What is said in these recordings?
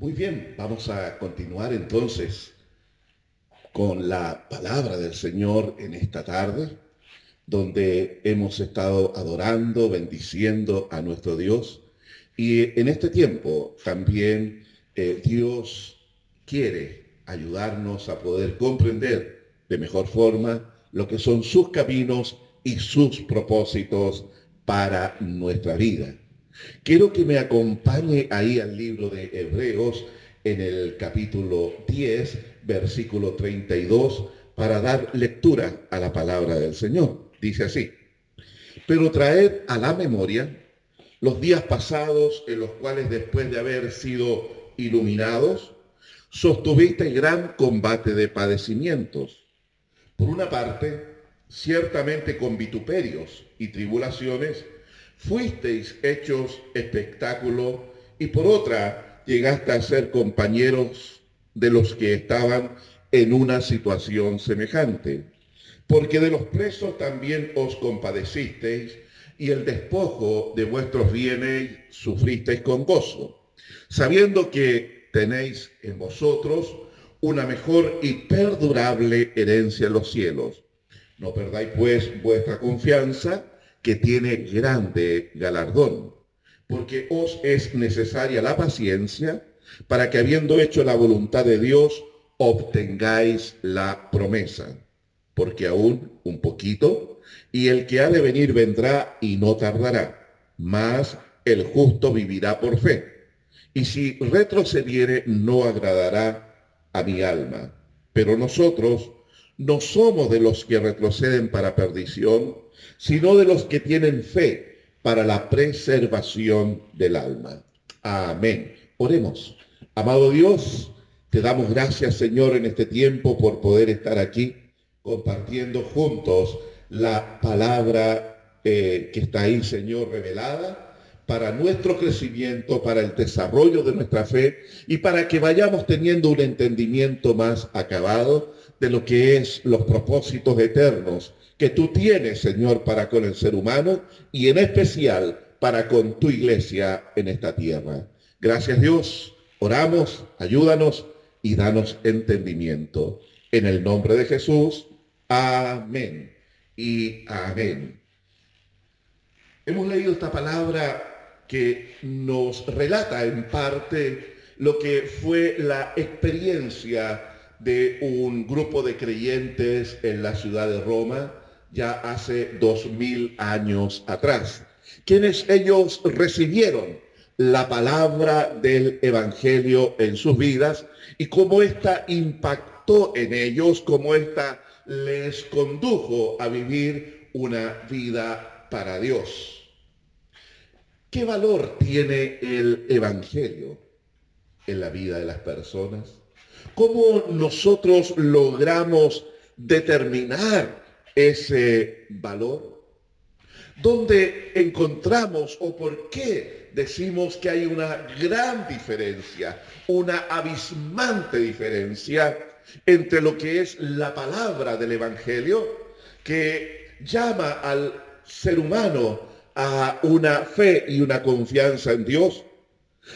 Muy bien, vamos a continuar entonces con la palabra del Señor en esta tarde, donde hemos estado adorando, bendiciendo a nuestro Dios. Y en este tiempo también eh, Dios quiere ayudarnos a poder comprender de mejor forma lo que son sus caminos y sus propósitos para nuestra vida. Quiero que me acompañe ahí al libro de Hebreos en el capítulo 10, versículo 32, para dar lectura a la palabra del Señor. Dice así, pero traed a la memoria los días pasados en los cuales después de haber sido iluminados, sostuviste gran combate de padecimientos. Por una parte, ciertamente con vituperios y tribulaciones, fuisteis hechos espectáculo y por otra llegaste a ser compañeros de los que estaban en una situación semejante. Porque de los presos también os compadecisteis y el despojo de vuestros bienes sufristeis con gozo, sabiendo que tenéis en vosotros una mejor y perdurable herencia en los cielos. No perdáis pues vuestra confianza, que tiene grande galardón, porque os es necesaria la paciencia para que habiendo hecho la voluntad de Dios, obtengáis la promesa. Porque aún un poquito, y el que ha de venir vendrá y no tardará, mas el justo vivirá por fe. Y si retrocediere, no agradará a mi alma. Pero nosotros no somos de los que retroceden para perdición, sino de los que tienen fe para la preservación del alma. Amén. Oremos. Amado Dios, te damos gracias, Señor, en este tiempo por poder estar aquí compartiendo juntos la palabra eh, que está ahí, Señor, revelada para nuestro crecimiento, para el desarrollo de nuestra fe y para que vayamos teniendo un entendimiento más acabado de lo que es los propósitos eternos que tú tienes, Señor, para con el ser humano y en especial para con tu iglesia en esta tierra. Gracias Dios, oramos, ayúdanos y danos entendimiento. En el nombre de Jesús, amén y amén. Hemos leído esta palabra que nos relata en parte lo que fue la experiencia de un grupo de creyentes en la ciudad de Roma ya hace dos mil años atrás, quienes ellos recibieron la palabra del Evangelio en sus vidas y cómo ésta impactó en ellos, cómo ésta les condujo a vivir una vida para Dios. ¿Qué valor tiene el Evangelio en la vida de las personas? ¿Cómo nosotros logramos determinar ese valor? ¿Dónde encontramos o por qué decimos que hay una gran diferencia, una abismante diferencia entre lo que es la palabra del Evangelio, que llama al ser humano a una fe y una confianza en Dios,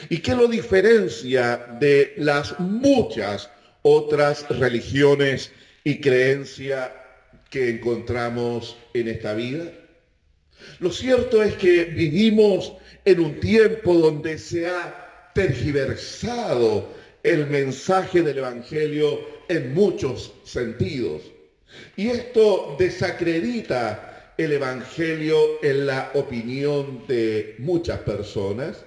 y que lo diferencia de las muchas otras religiones y creencias que encontramos en esta vida? Lo cierto es que vivimos en un tiempo donde se ha tergiversado el mensaje del Evangelio en muchos sentidos. Y esto desacredita el Evangelio en la opinión de muchas personas,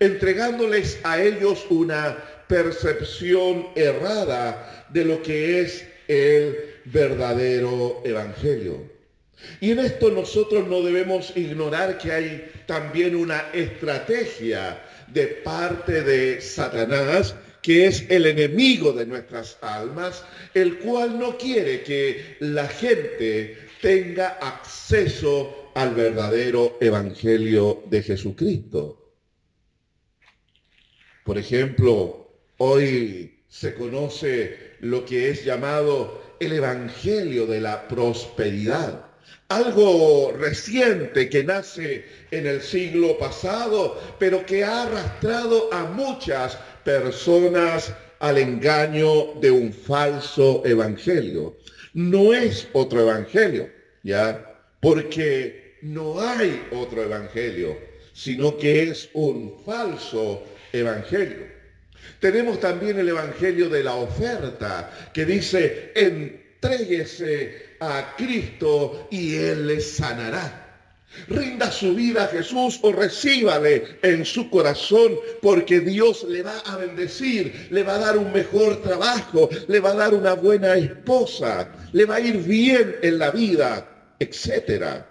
entregándoles a ellos una percepción errada de lo que es el verdadero evangelio. Y en esto nosotros no debemos ignorar que hay también una estrategia de parte de Satanás, que es el enemigo de nuestras almas, el cual no quiere que la gente tenga acceso al verdadero evangelio de Jesucristo. Por ejemplo, hoy se conoce lo que es llamado el Evangelio de la prosperidad, algo reciente que nace en el siglo pasado, pero que ha arrastrado a muchas personas al engaño de un falso evangelio. No es otro evangelio, ¿ya? Porque no hay otro evangelio, sino que es un falso evangelio. Tenemos también el evangelio de la oferta, que dice, entréguese a Cristo y Él le sanará. Rinda su vida a Jesús o recíbale en su corazón porque Dios le va a bendecir, le va a dar un mejor trabajo, le va a dar una buena esposa, le va a ir bien en la vida, etc.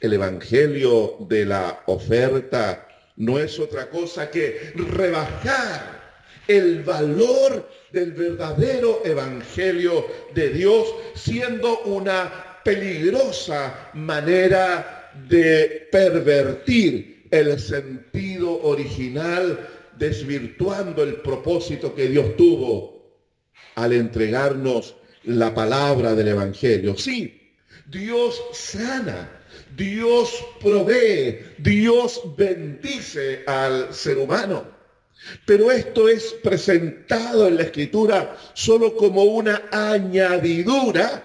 El Evangelio de la oferta no es otra cosa que rebajar el valor del verdadero Evangelio de Dios, siendo una peligrosa manera de pervertir el sentido original, desvirtuando el propósito que Dios tuvo al entregarnos la palabra del Evangelio. Sí, Dios sana, Dios provee, Dios bendice al ser humano. Pero esto es presentado en la escritura solo como una añadidura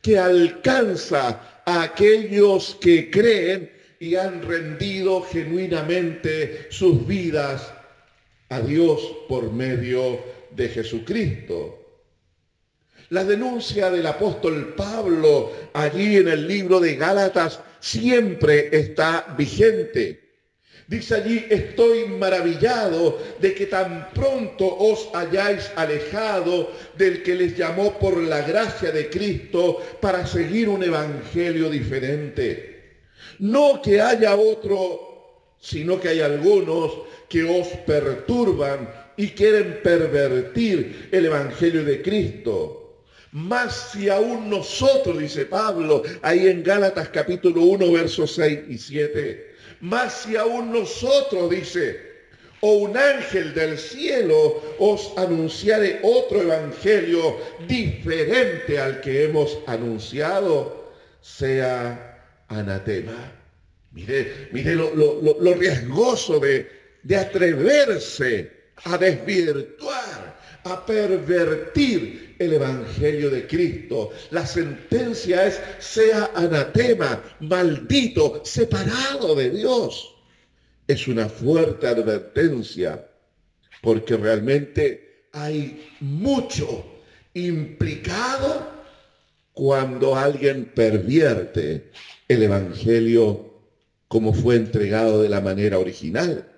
que alcanza a aquellos que creen y han rendido genuinamente sus vidas a Dios por medio de Jesucristo. La denuncia del apóstol Pablo allí en el libro de Gálatas siempre está vigente. Dice allí, estoy maravillado de que tan pronto os hayáis alejado del que les llamó por la gracia de Cristo para seguir un evangelio diferente. No que haya otro, sino que hay algunos que os perturban y quieren pervertir el evangelio de Cristo. Más si aún nosotros, dice Pablo, ahí en Gálatas capítulo 1, versos 6 y 7, más si aún nosotros, dice, o un ángel del cielo os anunciare otro evangelio diferente al que hemos anunciado, sea anatema. Mire, mire lo, riesgoso de, de atreverse a desvirtuar, a pervertir el Evangelio de Cristo. La sentencia es, sea anatema, maldito, separado de Dios. Es una fuerte advertencia porque realmente hay mucho implicado cuando alguien pervierte el Evangelio como fue entregado de la manera original.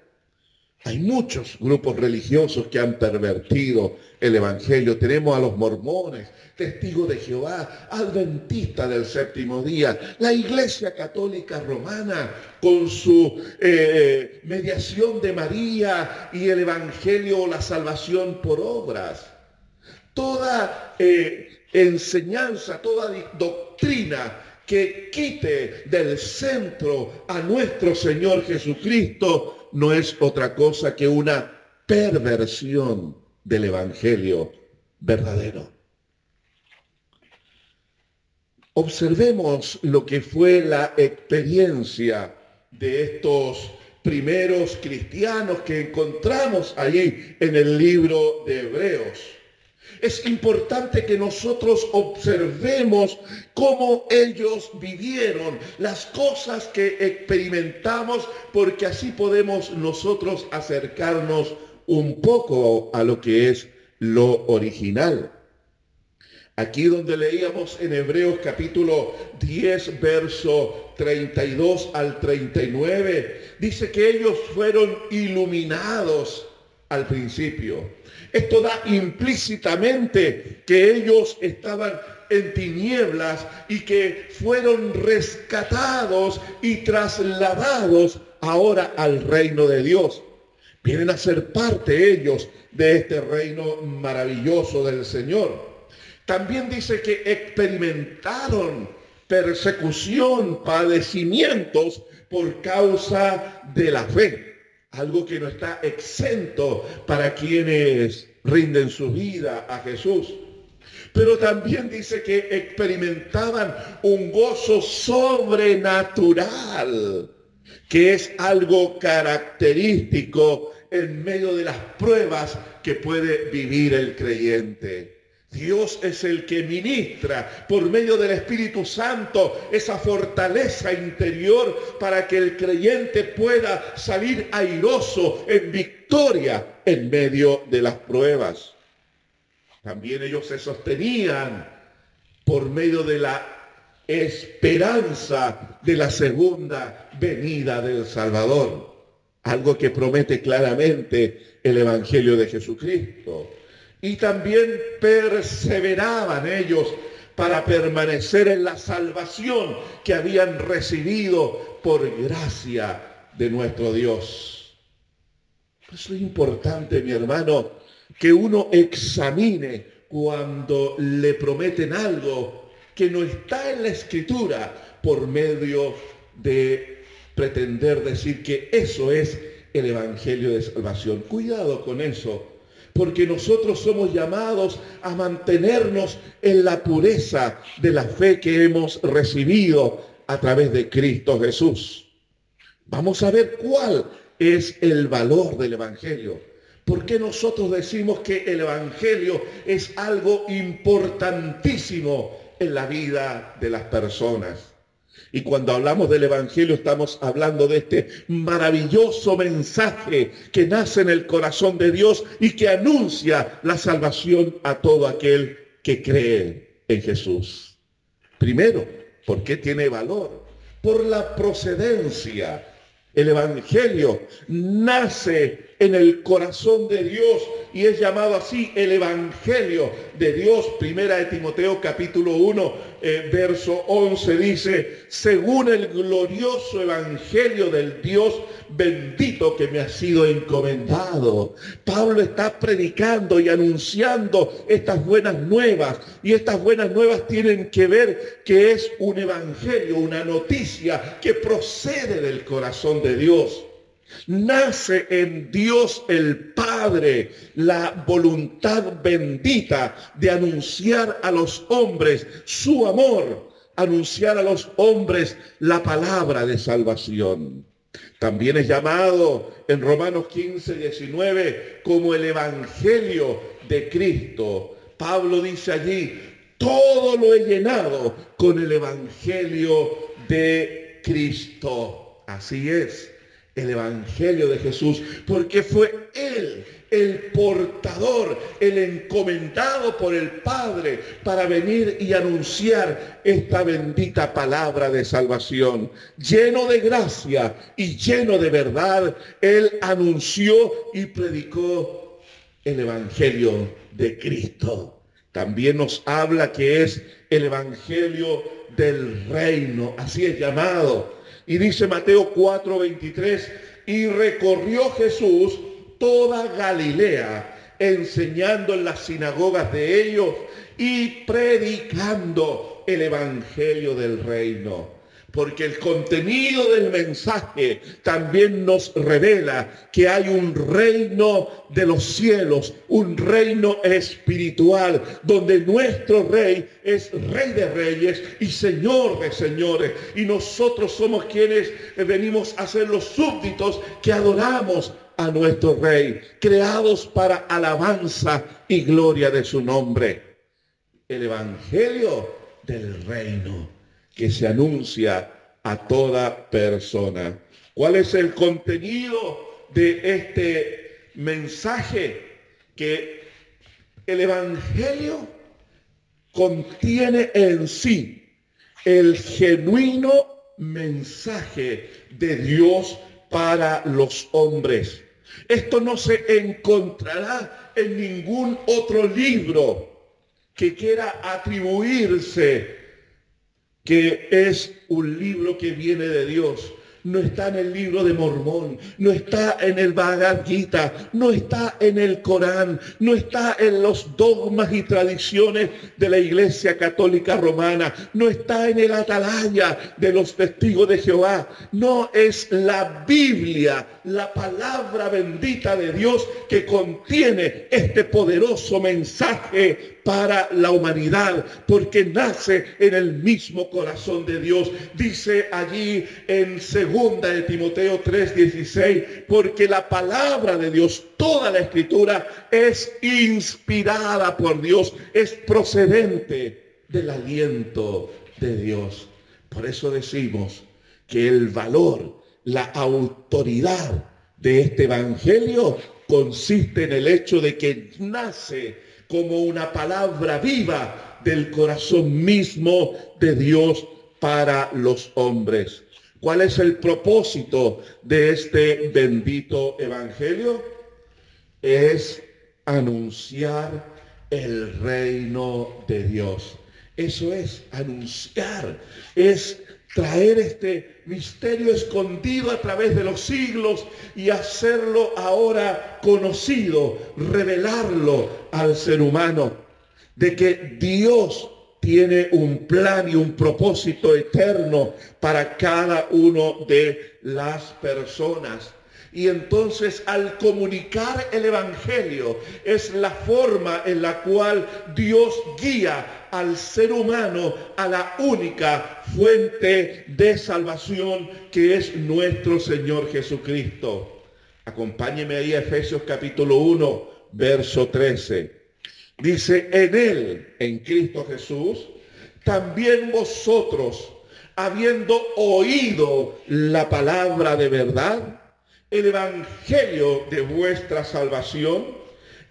Hay muchos grupos religiosos que han pervertido el Evangelio. Tenemos a los mormones, testigos de Jehová, adventistas del séptimo día, la Iglesia Católica Romana con su eh, mediación de María y el Evangelio o la salvación por obras. Toda eh, enseñanza, toda doctrina que quite del centro a nuestro Señor Jesucristo no es otra cosa que una perversión del Evangelio verdadero. Observemos lo que fue la experiencia de estos primeros cristianos que encontramos allí en el libro de Hebreos. Es importante que nosotros observemos cómo ellos vivieron, las cosas que experimentamos, porque así podemos nosotros acercarnos un poco a lo que es lo original. Aquí donde leíamos en Hebreos capítulo 10, verso 32 al 39, dice que ellos fueron iluminados al principio esto da implícitamente que ellos estaban en tinieblas y que fueron rescatados y trasladados ahora al reino de Dios. Vienen a ser parte ellos de este reino maravilloso del Señor. También dice que experimentaron persecución, padecimientos por causa de la fe algo que no está exento para quienes rinden su vida a Jesús. Pero también dice que experimentaban un gozo sobrenatural, que es algo característico en medio de las pruebas que puede vivir el creyente. Dios es el que ministra por medio del Espíritu Santo esa fortaleza interior para que el creyente pueda salir airoso en victoria en medio de las pruebas. También ellos se sostenían por medio de la esperanza de la segunda venida del Salvador. Algo que promete claramente el Evangelio de Jesucristo y también perseveraban ellos para permanecer en la salvación que habían recibido por gracia de nuestro Dios. Eso es importante, mi hermano, que uno examine cuando le prometen algo que no está en la escritura por medio de pretender decir que eso es el Evangelio de Salvación. Cuidado con eso porque nosotros somos llamados a mantenernos en la pureza de la fe que hemos recibido a través de Cristo Jesús. Vamos a ver cuál es el valor del Evangelio. ¿Por qué nosotros decimos que el Evangelio es algo importantísimo en la vida de las personas? Y cuando hablamos del Evangelio estamos hablando de este maravilloso mensaje que nace en el corazón de Dios y que anuncia la salvación a todo aquel que cree en Jesús. Primero, ¿por qué tiene valor? Por la procedencia. El Evangelio nace en el corazón de Dios y es llamado así el Evangelio de Dios. Primera de Timoteo capítulo 1, eh, verso 11 dice, según el glorioso Evangelio del Dios bendito que me ha sido encomendado. Pablo está predicando y anunciando estas buenas nuevas y estas buenas nuevas tienen que ver que es un evangelio, una noticia que procede del corazón de Dios. Nace en Dios el Padre la voluntad bendita de anunciar a los hombres su amor, anunciar a los hombres la palabra de salvación. También es llamado en Romanos 15, 19 como el Evangelio de Cristo. Pablo dice allí, todo lo he llenado con el Evangelio de Cristo. Así es el Evangelio de Jesús, porque fue Él el portador, el encomendado por el Padre para venir y anunciar esta bendita palabra de salvación. Lleno de gracia y lleno de verdad, Él anunció y predicó el Evangelio de Cristo. También nos habla que es el Evangelio del reino, así es llamado y dice Mateo 4:23, y recorrió Jesús toda Galilea, enseñando en las sinagogas de ellos y predicando el Evangelio del reino porque el contenido del mensaje también nos revela que hay un reino de los cielos, un reino espiritual, donde nuestro rey es rey de reyes y señor de señores. Y nosotros somos quienes venimos a ser los súbditos que adoramos a nuestro rey, creados para alabanza y gloria de su nombre. El Evangelio del reino que se anuncia a toda persona. ¿Cuál es el contenido de este mensaje? Que el Evangelio contiene en sí el genuino mensaje de Dios para los hombres. Esto no se encontrará en ningún otro libro que quiera atribuirse que es un libro que viene de Dios. No está en el libro de Mormón, no está en el Bhagavad Gita, no está en el Corán, no está en los dogmas y tradiciones de la Iglesia Católica Romana, no está en el atalaya de los testigos de Jehová. No es la Biblia, la palabra bendita de Dios que contiene este poderoso mensaje para la humanidad, porque nace en el mismo corazón de Dios. Dice allí en segunda de Timoteo 3:16, porque la palabra de Dios, toda la escritura es inspirada por Dios, es procedente del aliento de Dios. Por eso decimos que el valor, la autoridad de este evangelio consiste en el hecho de que nace como una palabra viva del corazón mismo de Dios para los hombres. ¿Cuál es el propósito de este bendito evangelio? Es anunciar el reino de Dios. Eso es anunciar, es traer este misterio escondido a través de los siglos y hacerlo ahora conocido, revelarlo al ser humano, de que Dios tiene un plan y un propósito eterno para cada uno de las personas. Y entonces al comunicar el Evangelio es la forma en la cual Dios guía al ser humano a la única fuente de salvación que es nuestro Señor Jesucristo. Acompáñeme ahí a Efesios capítulo 1, verso 13. Dice, en Él, en Cristo Jesús, también vosotros, habiendo oído la palabra de verdad, el evangelio de vuestra salvación,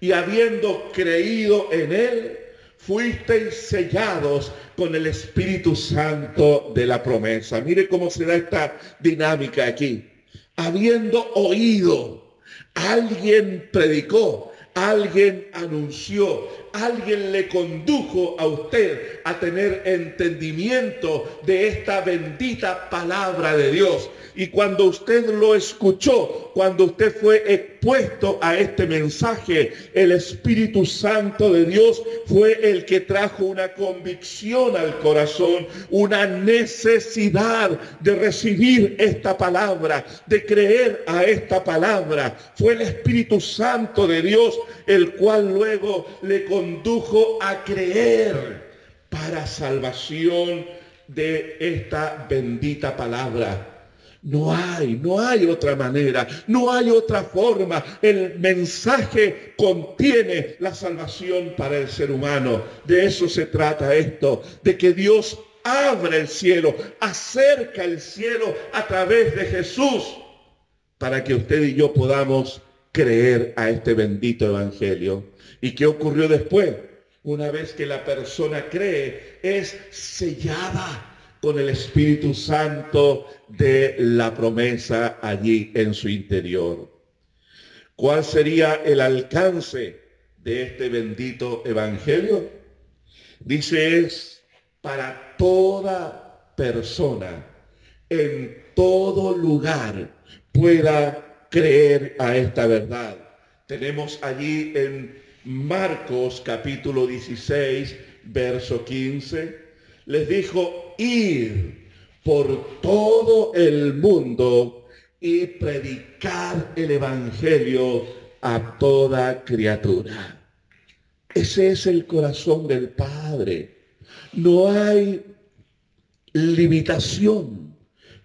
y habiendo creído en Él, fuisteis sellados con el Espíritu Santo de la promesa. Mire cómo se da esta dinámica aquí. Habiendo oído, alguien predicó, alguien anunció, alguien le condujo a usted a tener entendimiento de esta bendita palabra de Dios. Y cuando usted lo escuchó, cuando usted fue expuesto a este mensaje, el Espíritu Santo de Dios fue el que trajo una convicción al corazón, una necesidad de recibir esta palabra, de creer a esta palabra. Fue el Espíritu Santo de Dios el cual luego le condujo a creer para salvación de esta bendita palabra. No hay, no hay otra manera, no hay otra forma. El mensaje contiene la salvación para el ser humano. De eso se trata esto, de que Dios abre el cielo, acerca el cielo a través de Jesús, para que usted y yo podamos creer a este bendito evangelio. ¿Y qué ocurrió después? Una vez que la persona cree, es sellada con el Espíritu Santo de la promesa allí en su interior. ¿Cuál sería el alcance de este bendito evangelio? Dice es para toda persona, en todo lugar, pueda creer a esta verdad. Tenemos allí en Marcos capítulo 16, verso 15, les dijo, ir por todo el mundo y predicar el Evangelio a toda criatura. Ese es el corazón del Padre. No hay limitación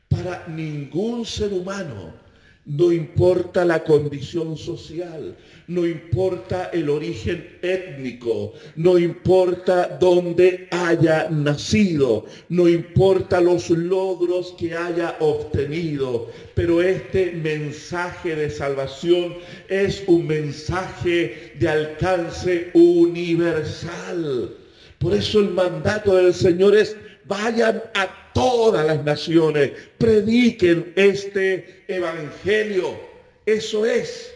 para ningún ser humano no importa la condición social, no importa el origen étnico, no importa dónde haya nacido, no importa los logros que haya obtenido, pero este mensaje de salvación es un mensaje de alcance universal. Por eso el mandato del Señor es vayan a todas las naciones, prediquen este evangelio. Eso es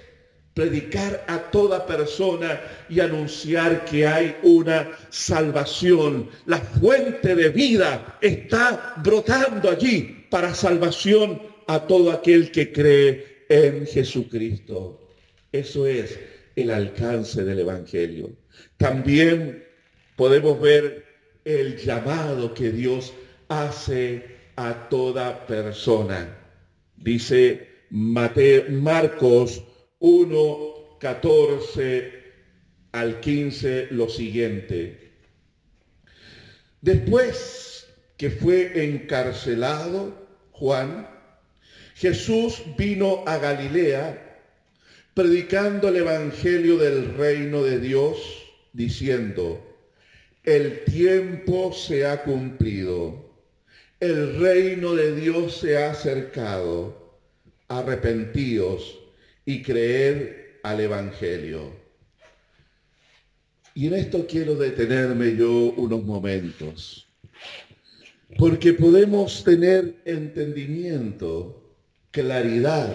predicar a toda persona y anunciar que hay una salvación. La fuente de vida está brotando allí para salvación a todo aquel que cree en Jesucristo. Eso es el alcance del Evangelio. También podemos ver el llamado que Dios hace a toda persona. Dice Mateo, Marcos 1, 14 al 15 lo siguiente. Después que fue encarcelado Juan, Jesús vino a Galilea predicando el Evangelio del reino de Dios, diciendo, el tiempo se ha cumplido, el reino de Dios se ha acercado, arrepentíos y creed al Evangelio. Y en esto quiero detenerme yo unos momentos, porque podemos tener entendimiento, claridad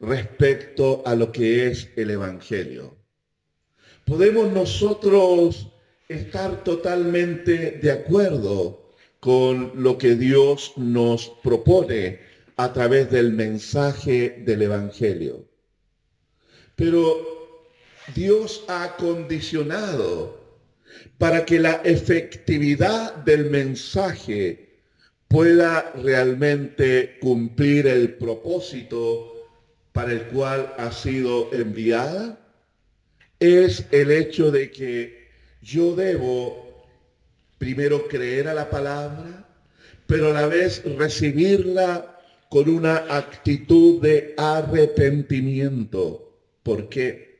respecto a lo que es el Evangelio. Podemos nosotros estar totalmente de acuerdo con lo que Dios nos propone a través del mensaje del Evangelio. Pero Dios ha condicionado para que la efectividad del mensaje pueda realmente cumplir el propósito para el cual ha sido enviada, es el hecho de que yo debo primero creer a la palabra, pero a la vez recibirla con una actitud de arrepentimiento. ¿Por qué?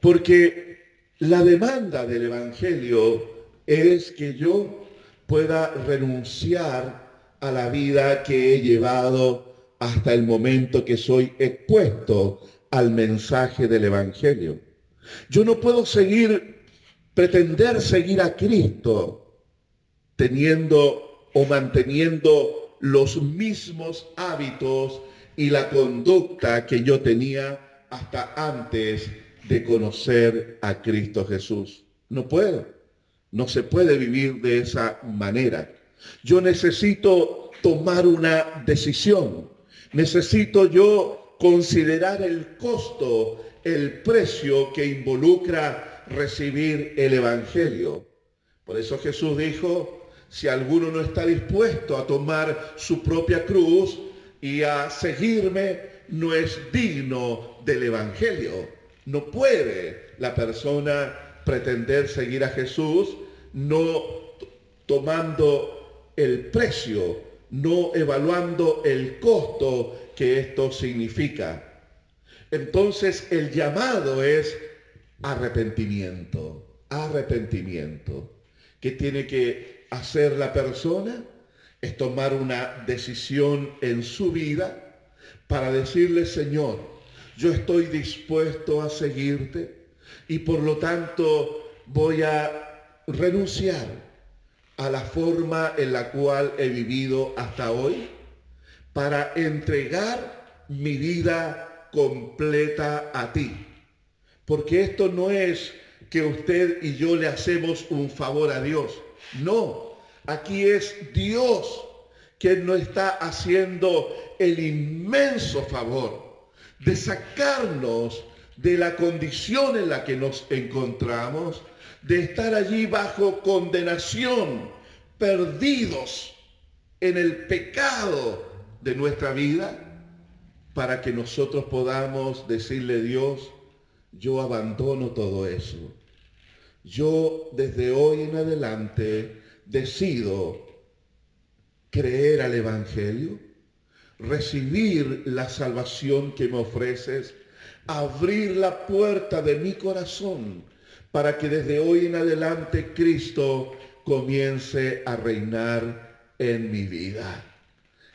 Porque la demanda del Evangelio es que yo pueda renunciar a la vida que he llevado hasta el momento que soy expuesto al mensaje del Evangelio. Yo no puedo seguir, pretender seguir a Cristo teniendo o manteniendo los mismos hábitos y la conducta que yo tenía hasta antes de conocer a Cristo Jesús. No puedo. No se puede vivir de esa manera. Yo necesito tomar una decisión. Necesito yo considerar el costo, el precio que involucra recibir el Evangelio. Por eso Jesús dijo, si alguno no está dispuesto a tomar su propia cruz y a seguirme, no es digno del Evangelio. No puede la persona pretender seguir a Jesús no tomando el precio, no evaluando el costo que esto significa. Entonces el llamado es arrepentimiento, arrepentimiento, que tiene que hacer la persona es tomar una decisión en su vida para decirle, Señor, yo estoy dispuesto a seguirte y por lo tanto voy a renunciar a la forma en la cual he vivido hasta hoy para entregar mi vida completa a ti. Porque esto no es que usted y yo le hacemos un favor a Dios. No, aquí es Dios quien nos está haciendo el inmenso favor de sacarnos de la condición en la que nos encontramos, de estar allí bajo condenación, perdidos en el pecado de nuestra vida, para que nosotros podamos decirle Dios, yo abandono todo eso yo desde hoy en adelante decido creer al Evangelio, recibir la salvación que me ofreces, abrir la puerta de mi corazón para que desde hoy en adelante Cristo comience a reinar en mi vida.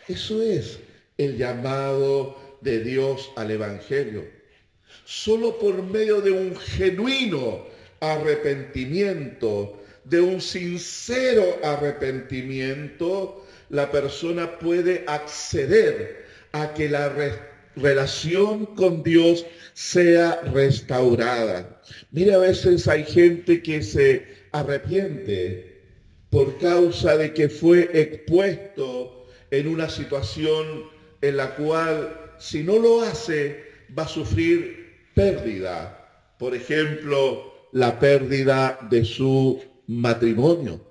Eso es el llamado de Dios al Evangelio. Solo por medio de un genuino arrepentimiento, de un sincero arrepentimiento, la persona puede acceder a que la relación con Dios sea restaurada. Mire, a veces hay gente que se arrepiente por causa de que fue expuesto en una situación en la cual si no lo hace va a sufrir pérdida. Por ejemplo, la pérdida de su matrimonio.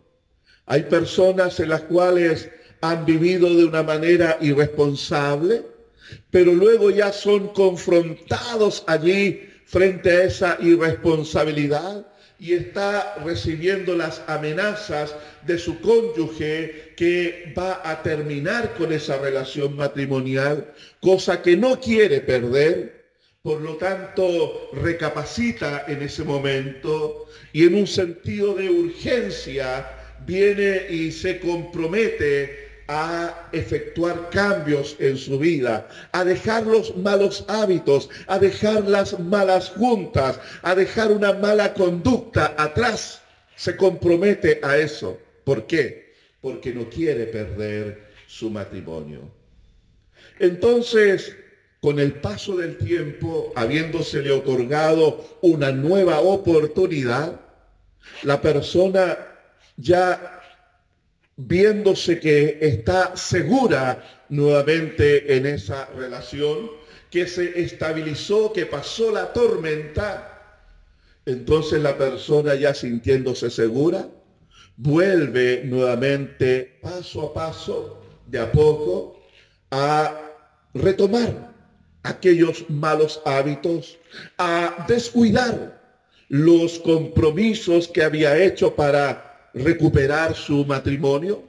Hay personas en las cuales han vivido de una manera irresponsable, pero luego ya son confrontados allí frente a esa irresponsabilidad y está recibiendo las amenazas de su cónyuge que va a terminar con esa relación matrimonial, cosa que no quiere perder. Por lo tanto, recapacita en ese momento y en un sentido de urgencia viene y se compromete a efectuar cambios en su vida, a dejar los malos hábitos, a dejar las malas juntas, a dejar una mala conducta atrás. Se compromete a eso. ¿Por qué? Porque no quiere perder su matrimonio. Entonces, con el paso del tiempo, habiéndosele otorgado una nueva oportunidad, la persona ya viéndose que está segura nuevamente en esa relación, que se estabilizó, que pasó la tormenta, entonces la persona ya sintiéndose segura, vuelve nuevamente paso a paso, de a poco, a retomar aquellos malos hábitos, a descuidar los compromisos que había hecho para recuperar su matrimonio,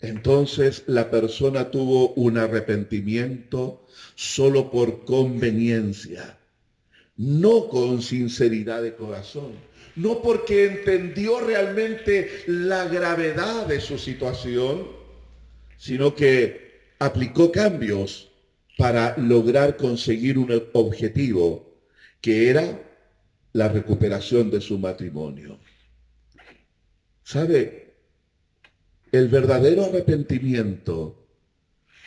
entonces la persona tuvo un arrepentimiento solo por conveniencia, no con sinceridad de corazón, no porque entendió realmente la gravedad de su situación, sino que aplicó cambios para lograr conseguir un objetivo, que era la recuperación de su matrimonio. ¿Sabe? El verdadero arrepentimiento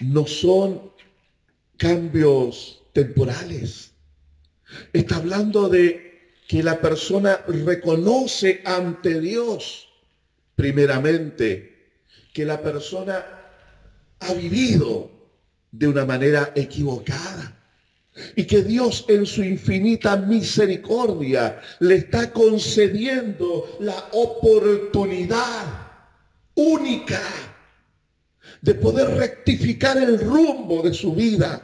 no son cambios temporales. Está hablando de que la persona reconoce ante Dios, primeramente, que la persona ha vivido de una manera equivocada. Y que Dios en su infinita misericordia le está concediendo la oportunidad única de poder rectificar el rumbo de su vida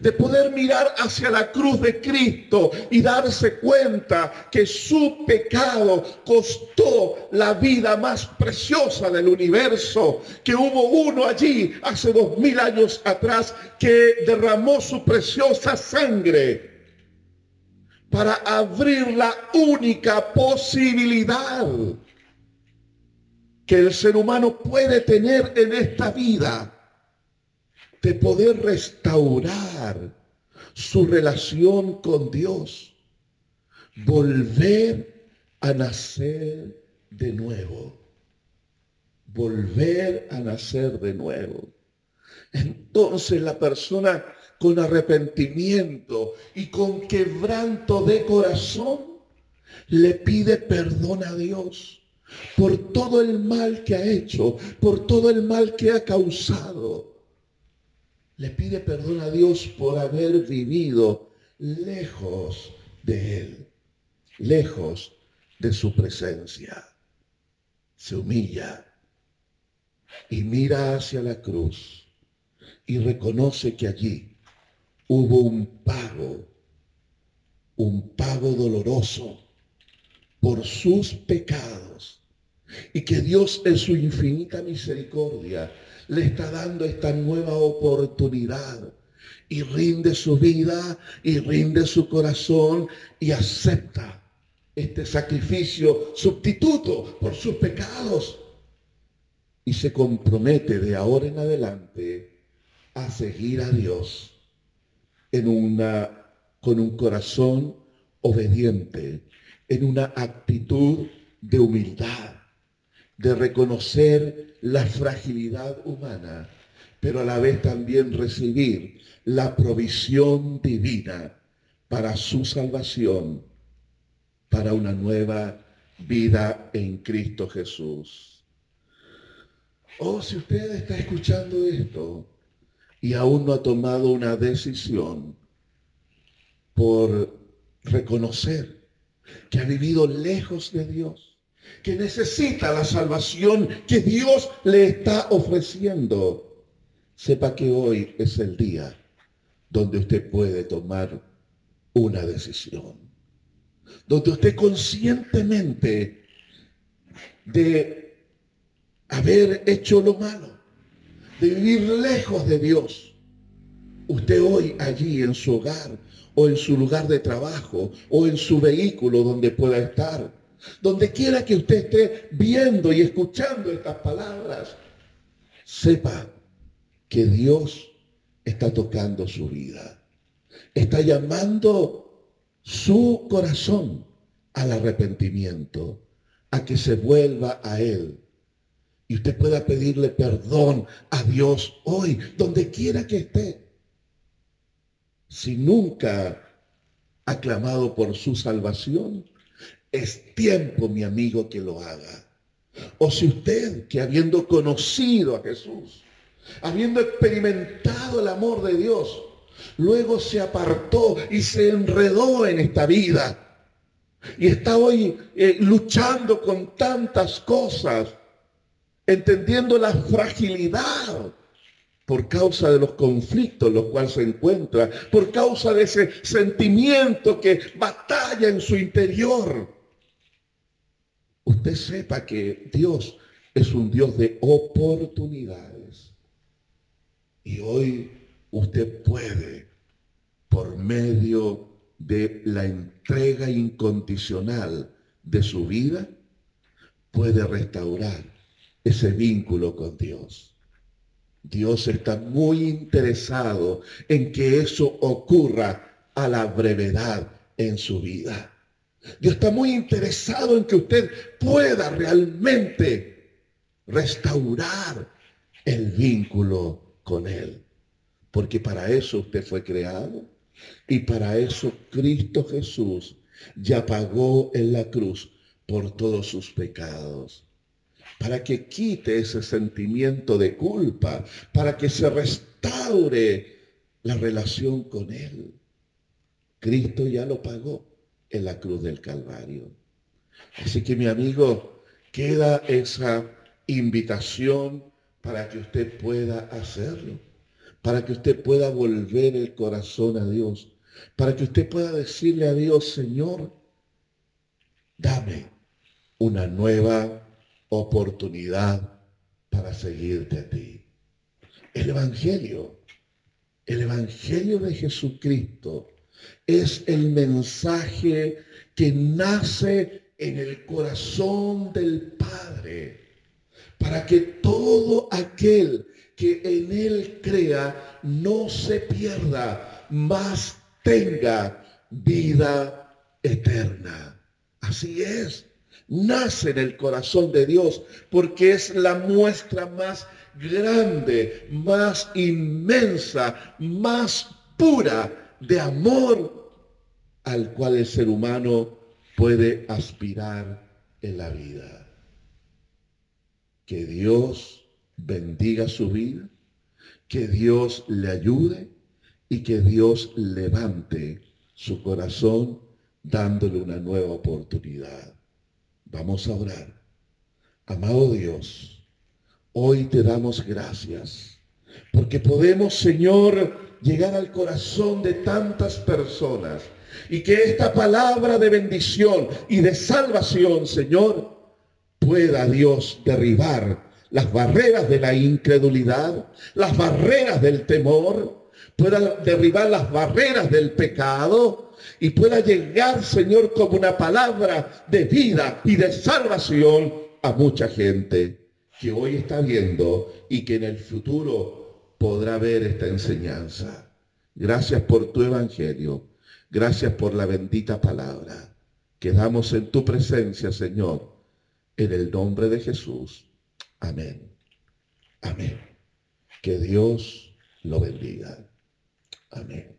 de poder mirar hacia la cruz de Cristo y darse cuenta que su pecado costó la vida más preciosa del universo, que hubo uno allí hace dos mil años atrás que derramó su preciosa sangre para abrir la única posibilidad que el ser humano puede tener en esta vida de poder restaurar su relación con Dios, volver a nacer de nuevo, volver a nacer de nuevo. Entonces la persona con arrepentimiento y con quebranto de corazón le pide perdón a Dios por todo el mal que ha hecho, por todo el mal que ha causado le pide perdón a Dios por haber vivido lejos de Él, lejos de su presencia. Se humilla y mira hacia la cruz y reconoce que allí hubo un pago, un pago doloroso por sus pecados y que Dios en su infinita misericordia le está dando esta nueva oportunidad. Y rinde su vida y rinde su corazón y acepta este sacrificio sustituto por sus pecados. Y se compromete de ahora en adelante a seguir a Dios en una, con un corazón obediente, en una actitud de humildad, de reconocer la fragilidad humana, pero a la vez también recibir la provisión divina para su salvación, para una nueva vida en Cristo Jesús. Oh, si usted está escuchando esto y aún no ha tomado una decisión por reconocer que ha vivido lejos de Dios, que necesita la salvación que Dios le está ofreciendo, sepa que hoy es el día donde usted puede tomar una decisión. Donde usted conscientemente de haber hecho lo malo, de vivir lejos de Dios, usted hoy allí en su hogar o en su lugar de trabajo o en su vehículo donde pueda estar, donde quiera que usted esté viendo y escuchando estas palabras, sepa que Dios está tocando su vida. Está llamando su corazón al arrepentimiento, a que se vuelva a Él. Y usted pueda pedirle perdón a Dios hoy, donde quiera que esté. Si nunca ha clamado por su salvación, es tiempo, mi amigo, que lo haga. O si usted, que habiendo conocido a Jesús, habiendo experimentado el amor de Dios, luego se apartó y se enredó en esta vida y está hoy eh, luchando con tantas cosas, entendiendo la fragilidad por causa de los conflictos en los cuales se encuentra, por causa de ese sentimiento que batalla en su interior. Usted sepa que Dios es un Dios de oportunidades. Y hoy usted puede, por medio de la entrega incondicional de su vida, puede restaurar ese vínculo con Dios. Dios está muy interesado en que eso ocurra a la brevedad en su vida. Dios está muy interesado en que usted pueda realmente restaurar el vínculo con Él. Porque para eso usted fue creado y para eso Cristo Jesús ya pagó en la cruz por todos sus pecados. Para que quite ese sentimiento de culpa, para que se restaure la relación con Él. Cristo ya lo pagó en la cruz del Calvario. Así que mi amigo, queda esa invitación para que usted pueda hacerlo para que usted pueda volver el corazón a Dios, para que usted pueda decirle a Dios, Señor, dame una nueva oportunidad para seguirte a ti. El Evangelio, el Evangelio de Jesucristo es el mensaje que nace en el corazón del Padre, para que todo aquel que en él crea no se pierda, mas tenga vida eterna. Así es. Nace en el corazón de Dios porque es la muestra más grande, más inmensa, más pura de amor al cual el ser humano puede aspirar en la vida. Que Dios bendiga su vida, que Dios le ayude y que Dios levante su corazón dándole una nueva oportunidad. Vamos a orar. Amado Dios, hoy te damos gracias porque podemos, Señor, llegar al corazón de tantas personas y que esta palabra de bendición y de salvación, Señor, pueda Dios derribar las barreras de la incredulidad, las barreras del temor, pueda derribar las barreras del pecado y pueda llegar, Señor, como una palabra de vida y de salvación a mucha gente que hoy está viendo y que en el futuro podrá ver esta enseñanza. Gracias por tu evangelio. Gracias por la bendita palabra. Quedamos en tu presencia, Señor, en el nombre de Jesús. Amén. Amén. Que Dios lo bendiga. Amén.